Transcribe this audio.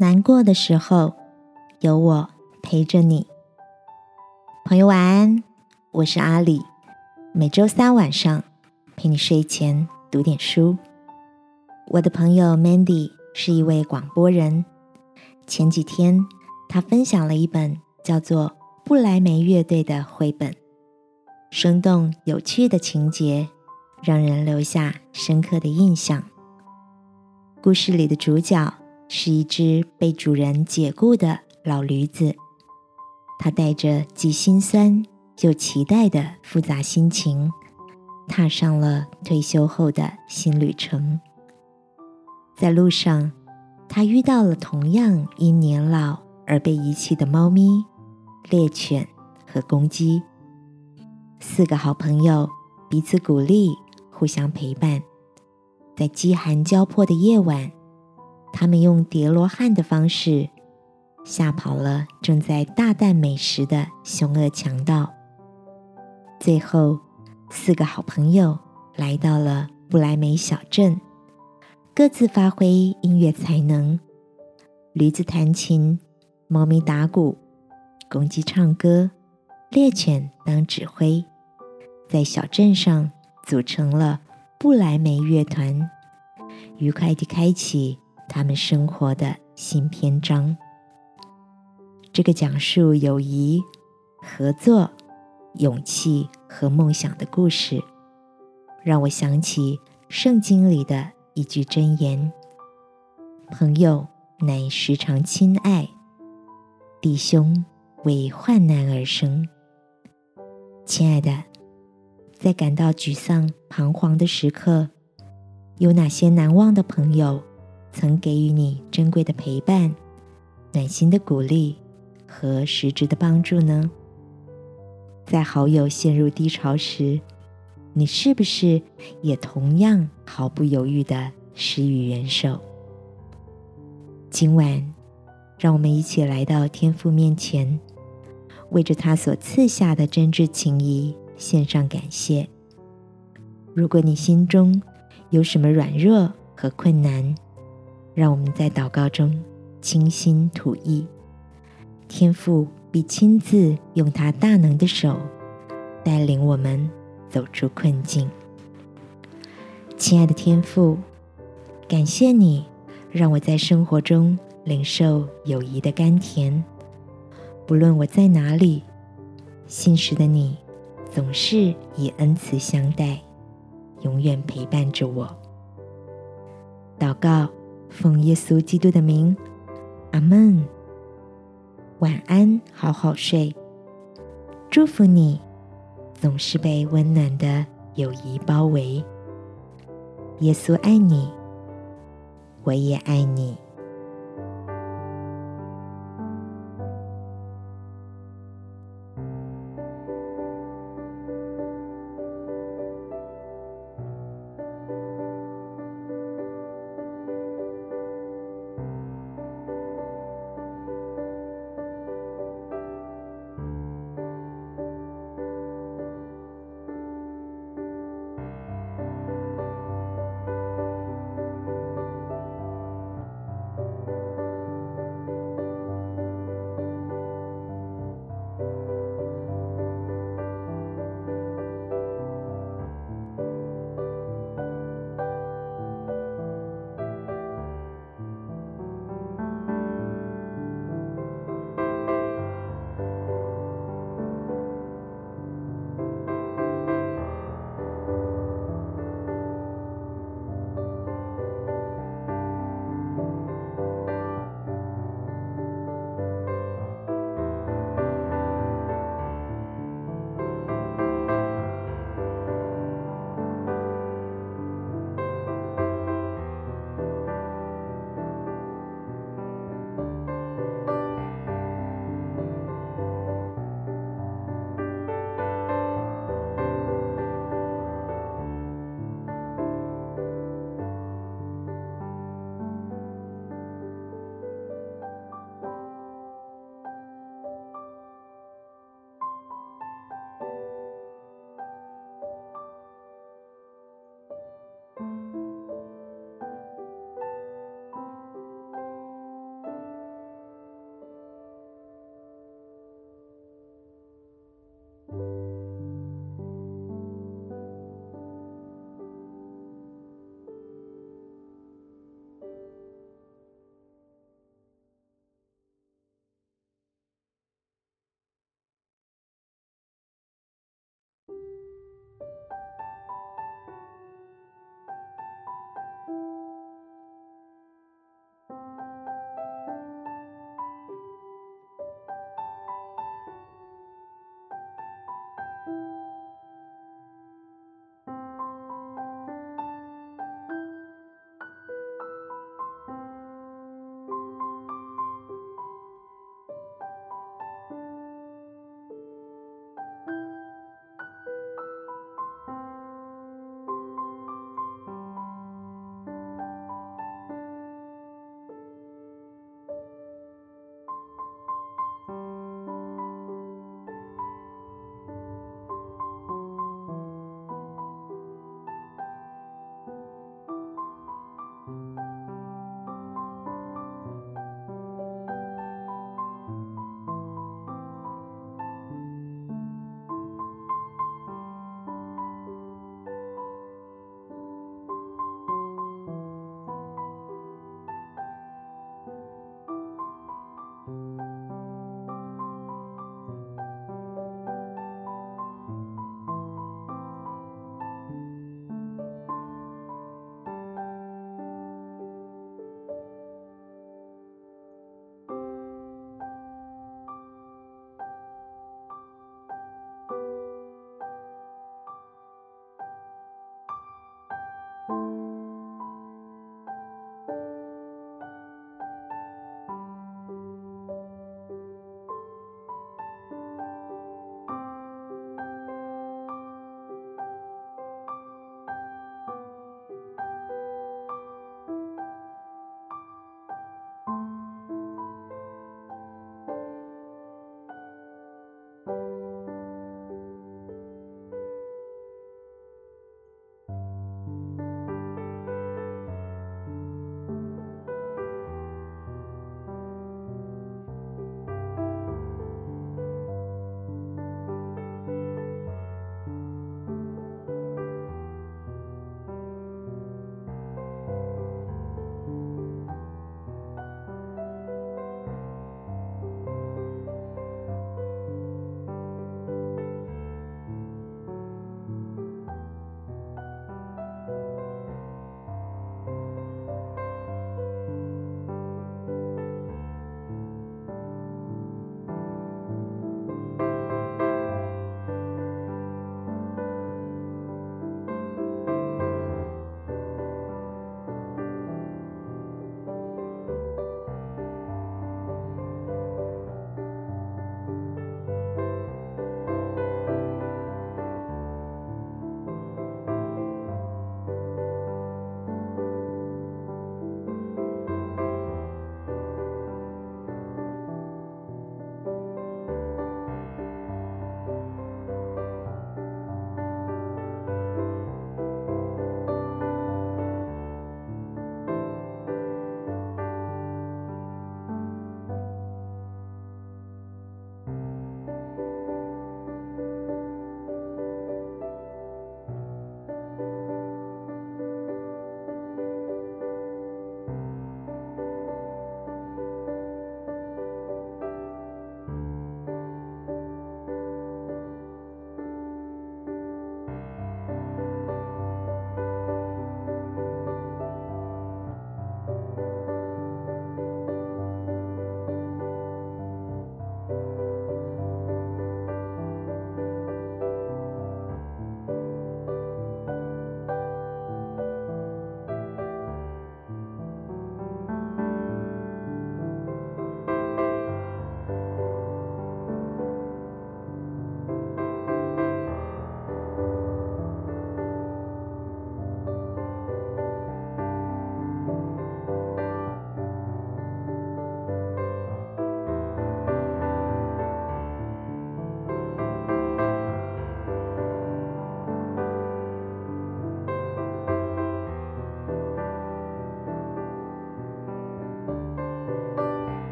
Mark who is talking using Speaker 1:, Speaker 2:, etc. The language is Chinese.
Speaker 1: 难过的时候，有我陪着你。朋友晚安，我是阿里。每周三晚上陪你睡前读点书。我的朋友 Mandy 是一位广播人。前几天，他分享了一本叫做《布莱梅乐队》的绘本，生动有趣的情节让人留下深刻的印象。故事里的主角。是一只被主人解雇的老驴子，它带着既心酸又期待的复杂心情，踏上了退休后的新旅程。在路上，他遇到了同样因年老而被遗弃的猫咪、猎犬和公鸡。四个好朋友彼此鼓励，互相陪伴，在饥寒交迫的夜晚。他们用叠罗汉的方式吓跑了正在大啖美食的凶恶强盗。最后，四个好朋友来到了布莱梅小镇，各自发挥音乐才能：驴子弹琴，猫咪打鼓，公鸡唱歌，猎犬当指挥，在小镇上组成了布莱梅乐团，愉快地开启。他们生活的新篇章。这个讲述友谊、合作、勇气和梦想的故事，让我想起圣经里的一句箴言：“朋友乃时常亲爱，弟兄为患难而生。”亲爱的，在感到沮丧、彷徨的时刻，有哪些难忘的朋友？曾给予你珍贵的陪伴、暖心的鼓励和实质的帮助呢？在好友陷入低潮时，你是不是也同样毫不犹豫的施予援手？今晚，让我们一起来到天父面前，为着他所赐下的真挚情谊献上感谢。如果你心中有什么软弱和困难，让我们在祷告中倾心吐意，天父必亲自用他大能的手带领我们走出困境。亲爱的天父，感谢你让我在生活中领受友谊的甘甜。不论我在哪里，信实的你总是以恩慈相待，永远陪伴着我。祷告。奉耶稣基督的名，阿门。晚安，好好睡。祝福你，总是被温暖的友谊包围。耶稣爱你，我也爱你。